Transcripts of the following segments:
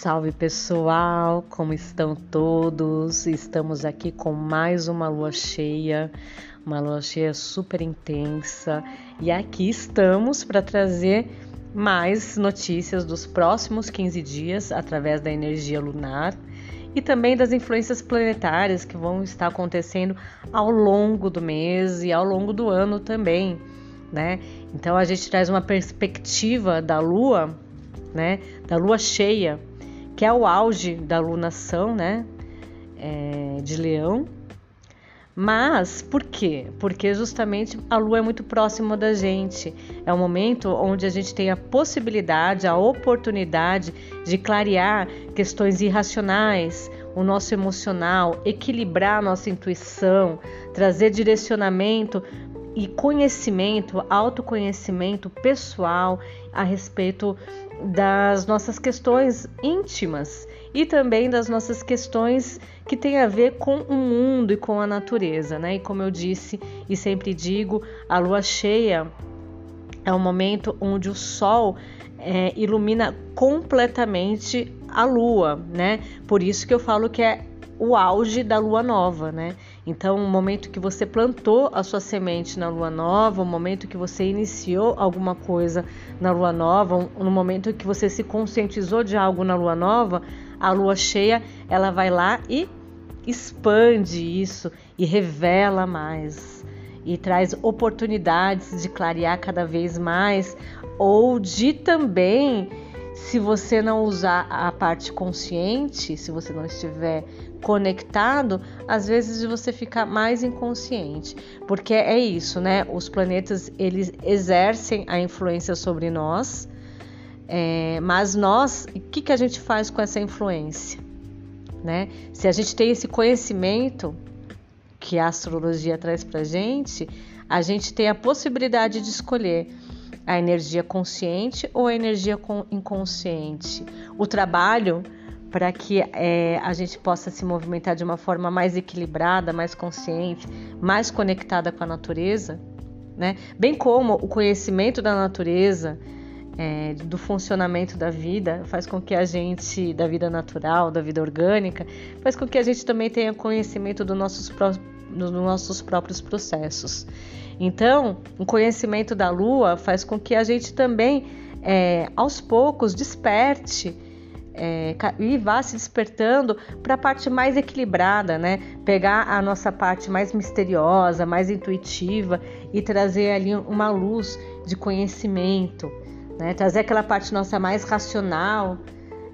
salve pessoal, como estão todos? Estamos aqui com mais uma lua cheia, uma lua cheia super intensa, e aqui estamos para trazer mais notícias dos próximos 15 dias através da energia lunar e também das influências planetárias que vão estar acontecendo ao longo do mês e ao longo do ano também, né? Então a gente traz uma perspectiva da lua né, da lua cheia, que é o auge da lunação, né, é, de Leão. Mas por quê? Porque justamente a lua é muito próxima da gente. É um momento onde a gente tem a possibilidade, a oportunidade de clarear questões irracionais, o nosso emocional, equilibrar a nossa intuição, trazer direcionamento e conhecimento, autoconhecimento pessoal a respeito das nossas questões íntimas e também das nossas questões que têm a ver com o mundo e com a natureza, né? E como eu disse e sempre digo, a lua cheia é um momento onde o sol é, ilumina completamente a lua, né? Por isso que eu falo que é o auge da lua nova, né? Então, o momento que você plantou a sua semente na lua nova, o momento que você iniciou alguma coisa na lua nova, no momento que você se conscientizou de algo na lua nova, a lua cheia, ela vai lá e expande isso e revela mais e traz oportunidades de clarear cada vez mais ou de também se você não usar a parte consciente, se você não estiver conectado, às vezes você fica mais inconsciente, porque é isso, né? Os planetas eles exercem a influência sobre nós, é, mas nós, o que, que a gente faz com essa influência, né? Se a gente tem esse conhecimento que a astrologia traz para gente, a gente tem a possibilidade de escolher a energia consciente ou a energia inconsciente. O trabalho para que é, a gente possa se movimentar de uma forma mais equilibrada, mais consciente, mais conectada com a natureza, né? Bem como o conhecimento da natureza, é, do funcionamento da vida, faz com que a gente, da vida natural, da vida orgânica, faz com que a gente também tenha conhecimento dos nossos, dos nossos próprios processos. Então, o conhecimento da Lua faz com que a gente também, é, aos poucos, desperte é, e vá se despertando para a parte mais equilibrada, né? Pegar a nossa parte mais misteriosa, mais intuitiva e trazer ali uma luz de conhecimento, né? Trazer aquela parte nossa mais racional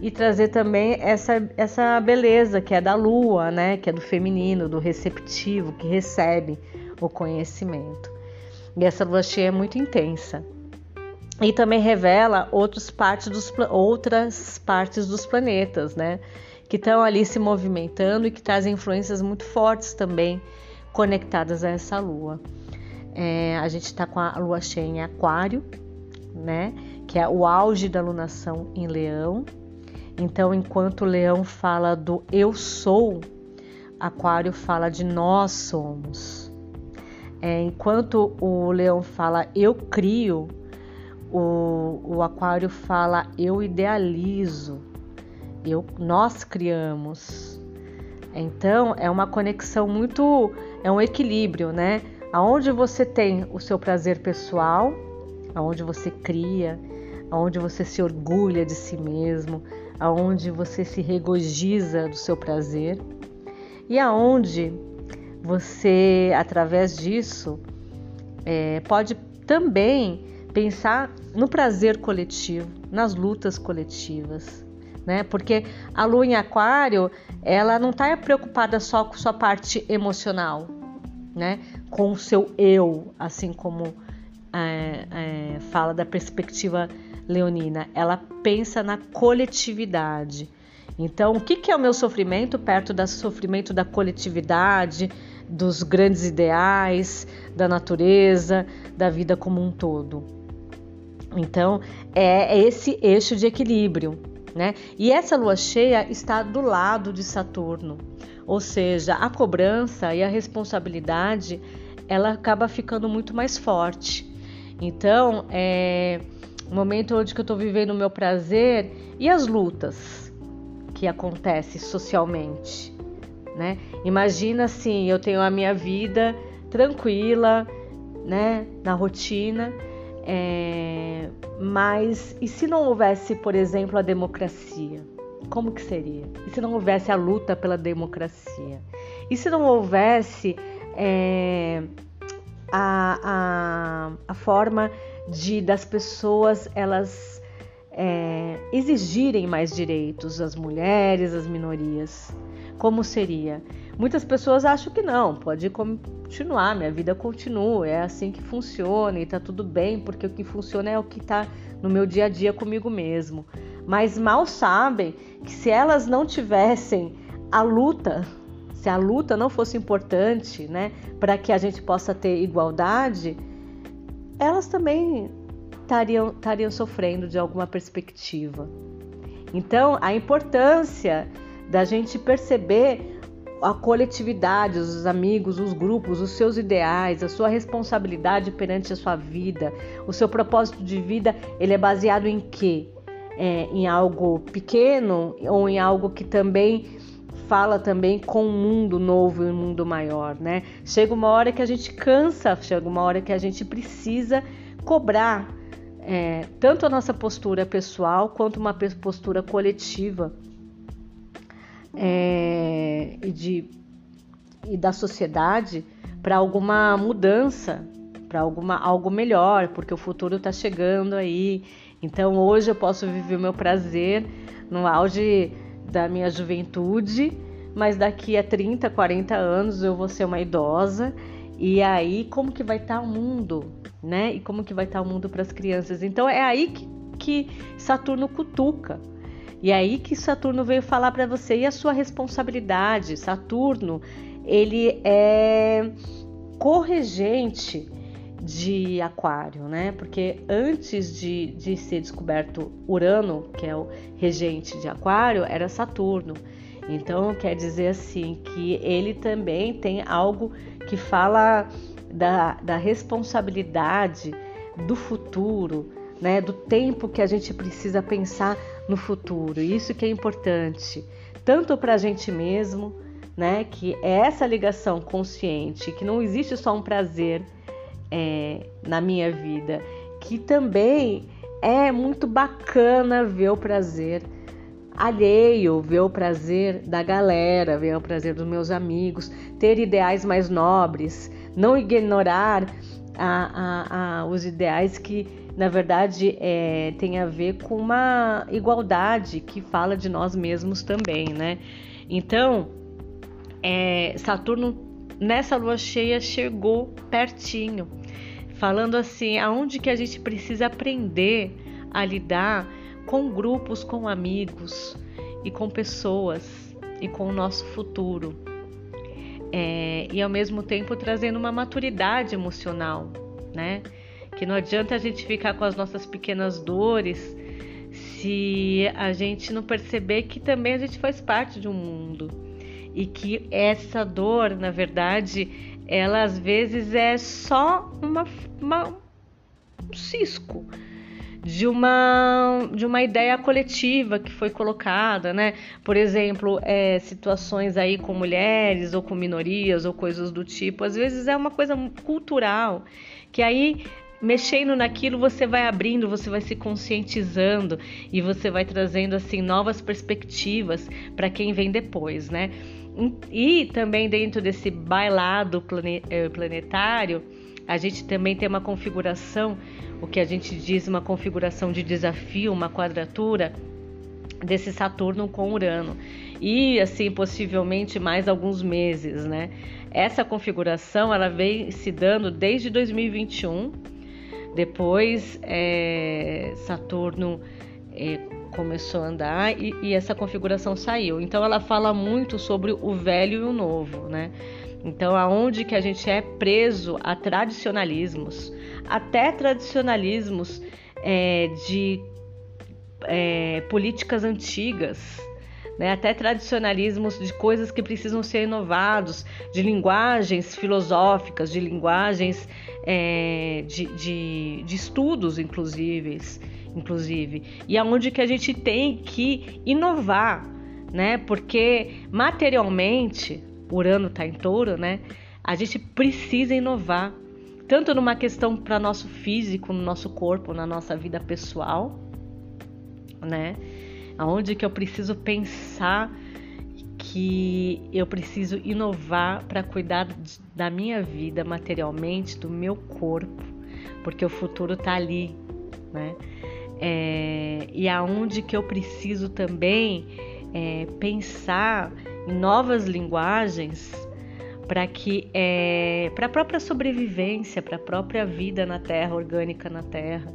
e trazer também essa, essa beleza que é da lua, né? Que é do feminino, do receptivo, que recebe o conhecimento. E essa lua cheia é muito intensa. E também revela outras partes dos, outras partes dos planetas, né? Que estão ali se movimentando e que trazem influências muito fortes também conectadas a essa lua. É, a gente está com a lua cheia em Aquário, né? Que é o auge da lunação em Leão. Então, enquanto o Leão fala do eu sou, Aquário fala de nós somos. É, enquanto o leão fala eu crio, o, o aquário fala eu idealizo, eu, nós criamos. Então é uma conexão muito, é um equilíbrio, né? Aonde você tem o seu prazer pessoal, aonde você cria, aonde você se orgulha de si mesmo, aonde você se regozija do seu prazer e aonde você, através disso, é, pode também pensar no prazer coletivo, nas lutas coletivas, né? Porque a lua em aquário, ela não está preocupada só com sua parte emocional, né? Com o seu eu, assim como é, é, fala da perspectiva leonina. Ela pensa na coletividade. Então, o que, que é o meu sofrimento perto do sofrimento da coletividade, dos grandes ideais, da natureza, da vida como um todo. Então, é esse eixo de equilíbrio, né? E essa lua cheia está do lado de Saturno, ou seja, a cobrança e a responsabilidade ela acaba ficando muito mais forte. Então, é um momento onde eu estou vivendo o meu prazer e as lutas, que acontece socialmente, né? Imagina assim, eu tenho a minha vida tranquila, né, na rotina, é, mas e se não houvesse, por exemplo, a democracia? Como que seria? E se não houvesse a luta pela democracia? E se não houvesse é, a, a, a forma de das pessoas elas é, exigirem mais direitos, as mulheres, as minorias? Como seria? Muitas pessoas acham que não, pode continuar, minha vida continua, é assim que funciona e tá tudo bem, porque o que funciona é o que tá no meu dia a dia comigo mesmo. Mas mal sabem que se elas não tivessem a luta, se a luta não fosse importante, né, para que a gente possa ter igualdade, elas também estariam, estariam sofrendo de alguma perspectiva. Então, a importância da gente perceber a coletividade, os amigos, os grupos, os seus ideais, a sua responsabilidade perante a sua vida, o seu propósito de vida, ele é baseado em quê? É, em algo pequeno ou em algo que também fala também com um mundo novo e um mundo maior, né? Chega uma hora que a gente cansa, chega uma hora que a gente precisa cobrar é, tanto a nossa postura pessoal quanto uma postura coletiva é, de, e da sociedade para alguma mudança, para alguma algo melhor, porque o futuro está chegando aí. Então hoje eu posso viver o meu prazer no auge da minha juventude, mas daqui a 30, 40 anos eu vou ser uma idosa. E aí como que vai estar tá o mundo, né? E como que vai estar tá o mundo para as crianças? Então é aí que, que Saturno cutuca e aí que Saturno veio falar para você e a sua responsabilidade. Saturno, ele é corregente de Aquário, né? Porque antes de, de ser descoberto Urano, que é o regente de Aquário, era Saturno. Então quer dizer assim que ele também tem algo que fala da, da responsabilidade do futuro, né? Do tempo que a gente precisa pensar no futuro. Isso que é importante, tanto para a gente mesmo, né? Que é essa ligação consciente, que não existe só um prazer é, na minha vida, que também é muito bacana ver o prazer alheio, ver o prazer da galera, ver o prazer dos meus amigos, ter ideais mais nobres, não ignorar a, a, a, os ideais que na verdade é, tem a ver com uma igualdade que fala de nós mesmos também, né? Então, é, Saturno nessa lua cheia chegou pertinho, falando assim, aonde que a gente precisa aprender a lidar com grupos, com amigos e com pessoas e com o nosso futuro. É, e ao mesmo tempo trazendo uma maturidade emocional, né? Que não adianta a gente ficar com as nossas pequenas dores se a gente não perceber que também a gente faz parte de um mundo e que essa dor, na verdade, ela às vezes é só uma, uma um cisco de uma, de uma ideia coletiva que foi colocada, né? Por exemplo, é, situações aí com mulheres ou com minorias ou coisas do tipo, às vezes é uma coisa cultural que aí mexendo naquilo, você vai abrindo, você vai se conscientizando e você vai trazendo assim novas perspectivas para quem vem depois, né? E também dentro desse bailado eh, planetário, a gente também tem uma configuração, o que a gente diz uma configuração de desafio, uma quadratura desse Saturno com Urano. E assim, possivelmente mais alguns meses, né? Essa configuração ela vem se dando desde 2021 depois é, Saturno é, começou a andar e, e, essa configuração saiu. Então ela fala muito sobre o velho e o novo, né? Então aonde que a gente é preso a tradicionalismos, até tradicionalismos é, de é, políticas antigas, né? até tradicionalismos de coisas que precisam ser inovados, de linguagens filosóficas, de linguagens é, de, de, de, estudos, inclusive, inclusive, e aonde que a gente tem que inovar, né? Porque materialmente, Urano está em touro, né? A gente precisa inovar, tanto numa questão para nosso físico, no nosso corpo, na nossa vida pessoal, né? Aonde que eu preciso pensar que eu preciso inovar para cuidar da minha vida materialmente, do meu corpo, porque o futuro está ali, né? É, e aonde que eu preciso também é, pensar em novas linguagens para que é, para a própria sobrevivência, para a própria vida na Terra, orgânica na Terra,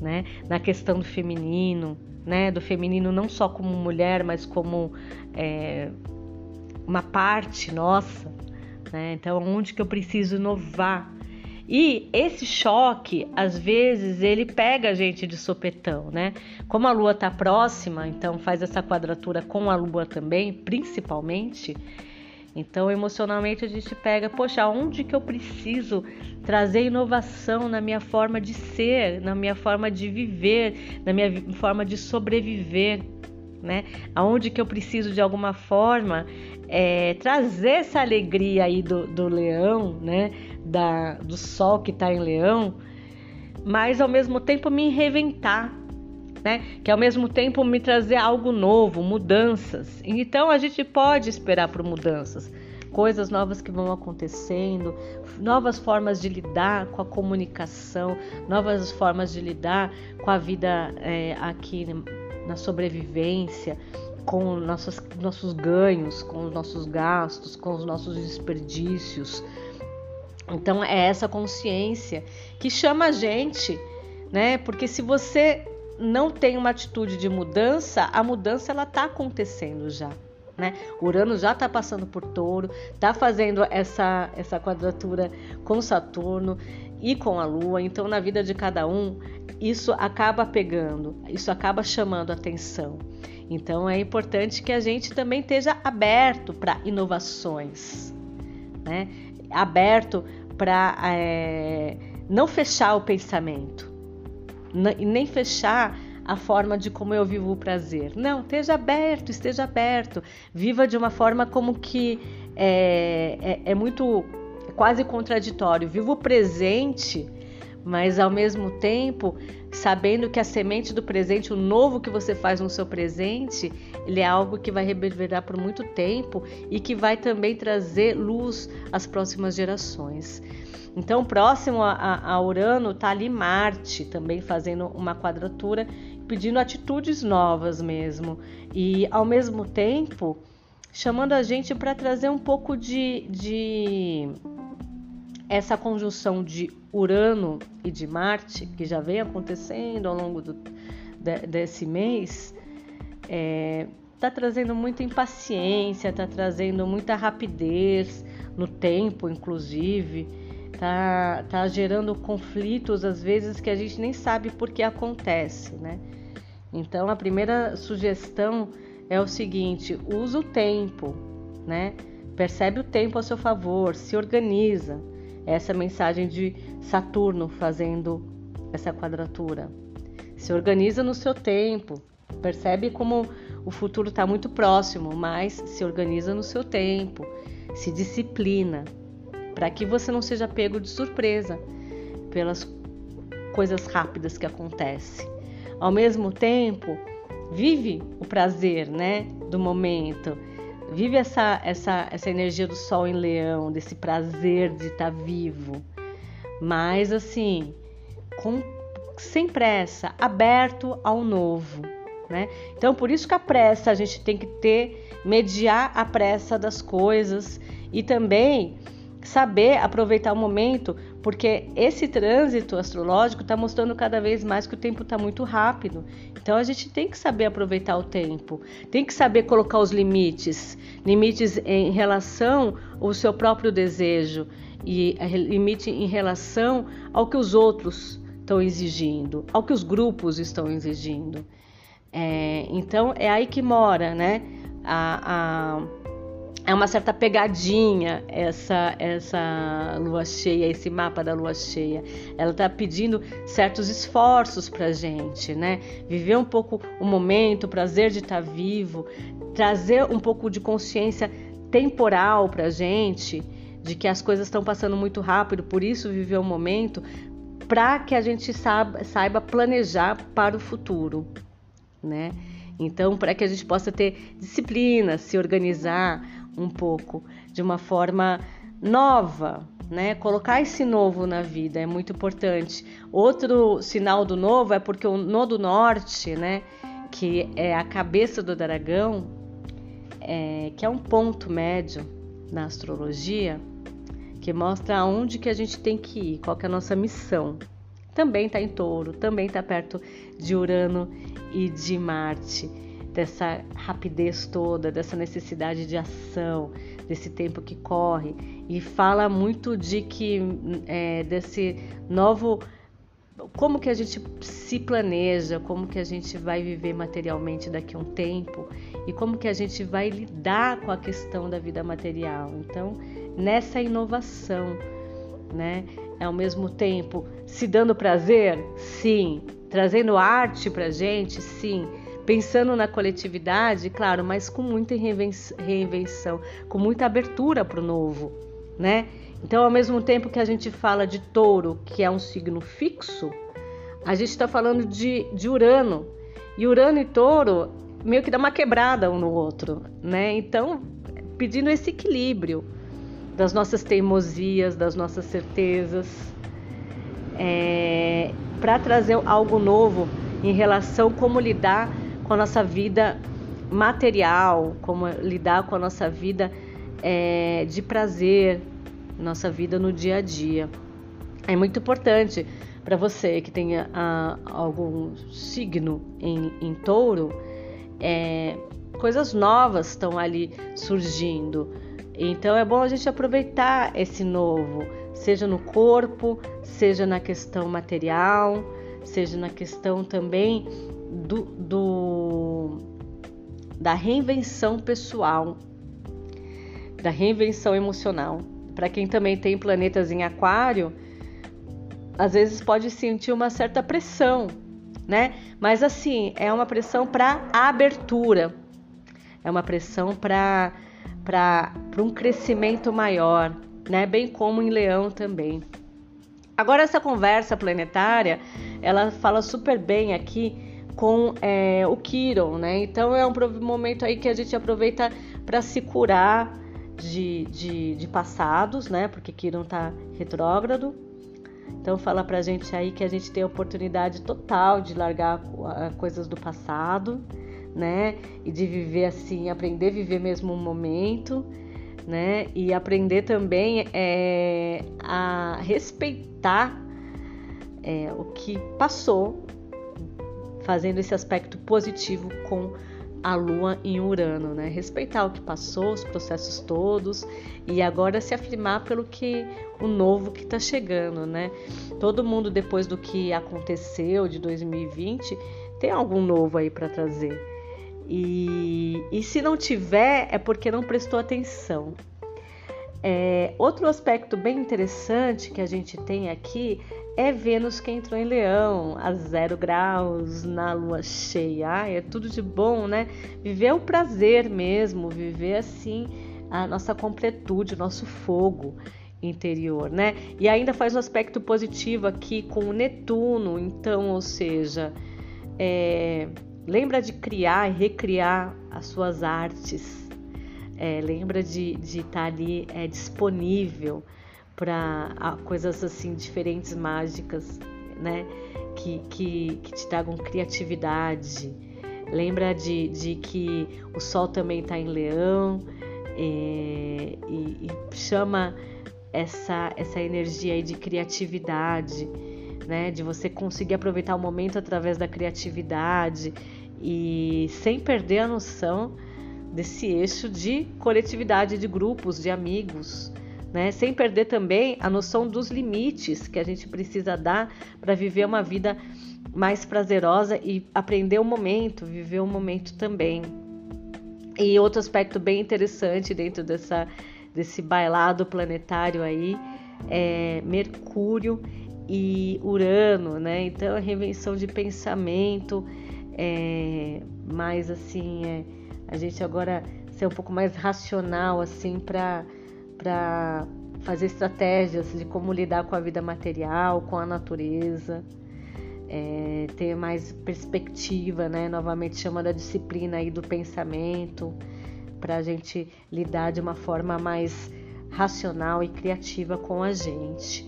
né? Na questão do feminino, né? Do feminino não só como mulher, mas como é, uma parte nossa, né? Então, onde que eu preciso inovar e esse choque, às vezes, ele pega a gente de sopetão, né? Como a lua está próxima, então faz essa quadratura com a lua também, principalmente. Então, emocionalmente, a gente pega, poxa, onde que eu preciso trazer inovação na minha forma de ser, na minha forma de viver, na minha forma de sobreviver, né? Aonde que eu preciso, de alguma forma, é, trazer essa alegria aí do, do leão, né? Da, do sol que está em leão, mas ao mesmo tempo me reinventar, né? Que ao mesmo tempo me trazer algo novo, mudanças. Então a gente pode esperar por mudanças, coisas novas que vão acontecendo, novas formas de lidar com a comunicação, novas formas de lidar com a vida é, aqui na sobrevivência, com nossos, nossos ganhos, com os nossos gastos, com os nossos desperdícios. Então é essa consciência que chama a gente, né? Porque se você não tem uma atitude de mudança, a mudança ela está acontecendo já. Né? Urano já está passando por Touro, está fazendo essa essa quadratura com Saturno e com a Lua. Então, na vida de cada um, isso acaba pegando, isso acaba chamando atenção. Então é importante que a gente também esteja aberto para inovações, né? aberto para é, não fechar o pensamento, nem fechar a forma de como eu vivo o prazer. Não, esteja aberto, esteja aberto, viva de uma forma como que é, é, é muito quase contraditório. Viva o presente mas ao mesmo tempo sabendo que a semente do presente, o novo que você faz no seu presente, ele é algo que vai reverberar por muito tempo e que vai também trazer luz às próximas gerações. Então, próximo a, a Urano está ali Marte também fazendo uma quadratura, pedindo atitudes novas mesmo e ao mesmo tempo chamando a gente para trazer um pouco de, de essa conjunção de Urano e de Marte, que já vem acontecendo ao longo do, de, desse mês, está é, tá trazendo muita impaciência, está trazendo muita rapidez no tempo, inclusive, está tá gerando conflitos às vezes que a gente nem sabe por que acontece, né? Então a primeira sugestão é o seguinte: usa o tempo, né? Percebe o tempo a seu favor, se organiza essa mensagem de Saturno fazendo essa quadratura. Se organiza no seu tempo, percebe como o futuro está muito próximo, mas se organiza no seu tempo, se disciplina, para que você não seja pego de surpresa pelas coisas rápidas que acontecem. Ao mesmo tempo, vive o prazer, né, do momento Vive essa, essa, essa energia do sol em leão, desse prazer de estar tá vivo. Mas assim, com, sem pressa, aberto ao novo. Né? Então, por isso que a pressa a gente tem que ter, mediar a pressa das coisas e também saber aproveitar o momento, porque esse trânsito astrológico está mostrando cada vez mais que o tempo está muito rápido. Então a gente tem que saber aproveitar o tempo, tem que saber colocar os limites, limites em relação ao seu próprio desejo e limite em relação ao que os outros estão exigindo, ao que os grupos estão exigindo. É, então é aí que mora, né? A, a é uma certa pegadinha essa essa lua cheia, esse mapa da lua cheia. Ela está pedindo certos esforços para gente, né? Viver um pouco o momento, o prazer de estar tá vivo, trazer um pouco de consciência temporal para gente, de que as coisas estão passando muito rápido, por isso viver o momento, para que a gente saiba, saiba planejar para o futuro, né? Então, para que a gente possa ter disciplina, se organizar um pouco de uma forma nova, né? Colocar esse novo na vida é muito importante. Outro sinal do novo é porque o nodo norte, né, que é a cabeça do dragão, é, que é um ponto médio na astrologia, que mostra aonde que a gente tem que ir, qual que é a nossa missão. Também está em touro, também está perto de Urano e de Marte, dessa rapidez toda, dessa necessidade de ação, desse tempo que corre e fala muito de que é, desse novo como que a gente se planeja, como que a gente vai viver materialmente daqui a um tempo e como que a gente vai lidar com a questão da vida material. Então, nessa inovação, né? Ao mesmo tempo, se dando prazer, sim, trazendo arte pra gente, sim, pensando na coletividade, claro, mas com muita reinvenção, com muita abertura para o novo, né? Então, ao mesmo tempo que a gente fala de touro, que é um signo fixo, a gente está falando de, de Urano. E Urano e touro meio que dá uma quebrada um no outro, né? Então, pedindo esse equilíbrio das nossas teimosias, das nossas certezas, é, para trazer algo novo em relação como lidar com a nossa vida material, como lidar com a nossa vida é, de prazer, nossa vida no dia a dia. É muito importante para você que tenha a, algum signo em, em touro, é, coisas novas estão ali surgindo. Então é bom a gente aproveitar esse novo, seja no corpo, seja na questão material, seja na questão também do, do da reinvenção pessoal, da reinvenção emocional. Para quem também tem planetas em aquário, às vezes pode sentir uma certa pressão, né? Mas assim, é uma pressão para abertura, é uma pressão para para um crescimento maior, né? Bem como em Leão também. Agora essa conversa planetária, ela fala super bem aqui com é, o Kiron, né? Então é um momento aí que a gente aproveita para se curar de, de, de, passados, né? Porque Kiron tá retrógrado. Então fala pra gente aí que a gente tem a oportunidade total de largar coisas do passado, né? E de viver assim, aprender a viver mesmo um momento, né? E aprender também é, a respeitar é, o que passou, fazendo esse aspecto positivo com a Lua em Urano, né? Respeitar o que passou, os processos todos e agora se afirmar pelo que o novo que está chegando, né? Todo mundo depois do que aconteceu de 2020 tem algum novo aí para trazer. E, e se não tiver é porque não prestou atenção. É, outro aspecto bem interessante que a gente tem aqui é Vênus que entrou em Leão, a zero graus, na lua cheia. Ai, é tudo de bom, né? Viver o prazer mesmo, viver assim a nossa completude, o nosso fogo interior, né? E ainda faz um aspecto positivo aqui com o Netuno, então, ou seja, é, lembra de criar e recriar as suas artes, é, lembra de estar tá ali é, disponível para coisas assim diferentes, mágicas, né? Que, que, que te tragam criatividade. Lembra de, de que o Sol também está em Leão e, é, e, e, chama essa, essa energia aí de criatividade, né? De você conseguir aproveitar o momento através da criatividade e sem perder a noção desse eixo de coletividade, de grupos, de amigos, né? Sem perder também a noção dos limites que a gente precisa dar para viver uma vida mais prazerosa e aprender o momento, viver o momento também. E outro aspecto bem interessante dentro dessa, desse bailado planetário aí é Mercúrio e Urano, né? Então a reinvenção de pensamento, é, mais assim, é, a gente agora ser um pouco mais racional assim para para fazer estratégias de como lidar com a vida material, com a natureza, é, ter mais perspectiva, né? Novamente chamando a disciplina aí do pensamento para a gente lidar de uma forma mais racional e criativa com a gente.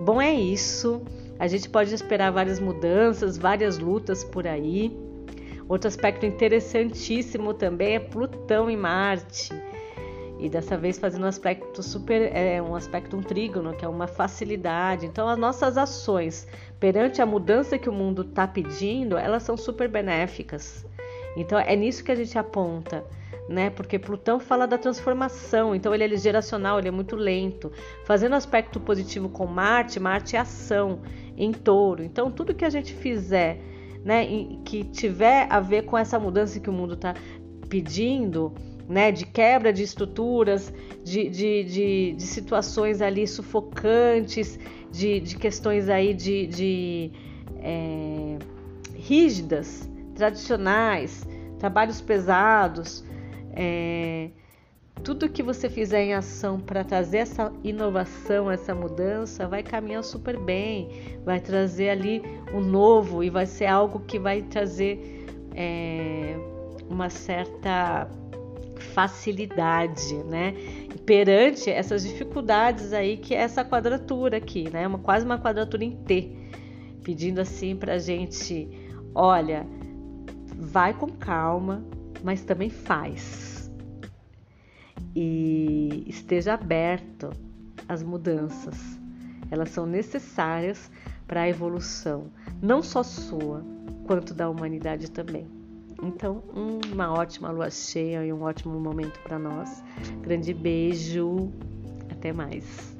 Bom, é isso. A gente pode esperar várias mudanças, várias lutas por aí. Outro aspecto interessantíssimo também é Plutão e Marte. E dessa vez fazendo um aspecto super, é um aspecto um trígono, que é uma facilidade. Então as nossas ações perante a mudança que o mundo está pedindo, elas são super benéficas. Então é nisso que a gente aponta né? Porque Plutão fala da transformação, então ele é geracional, ele é muito lento. Fazendo aspecto positivo com Marte, Marte é ação em touro. Então tudo que a gente fizer, né, que tiver a ver com essa mudança que o mundo está pedindo, né, de quebra de estruturas, de, de, de, de situações ali sufocantes, de, de questões aí de, de é, rígidas, tradicionais, trabalhos pesados, é, tudo que você fizer em ação para trazer essa inovação, essa mudança, vai caminhar super bem, vai trazer ali o um novo e vai ser algo que vai trazer é, uma certa facilidade, né? Perante essas dificuldades aí que é essa quadratura aqui, né? Uma, quase uma quadratura em T, pedindo assim para gente, olha, vai com calma, mas também faz e esteja aberto às mudanças. Elas são necessárias para a evolução, não só sua, quanto da humanidade também. Então, uma ótima lua cheia e um ótimo momento para nós. Grande beijo, até mais.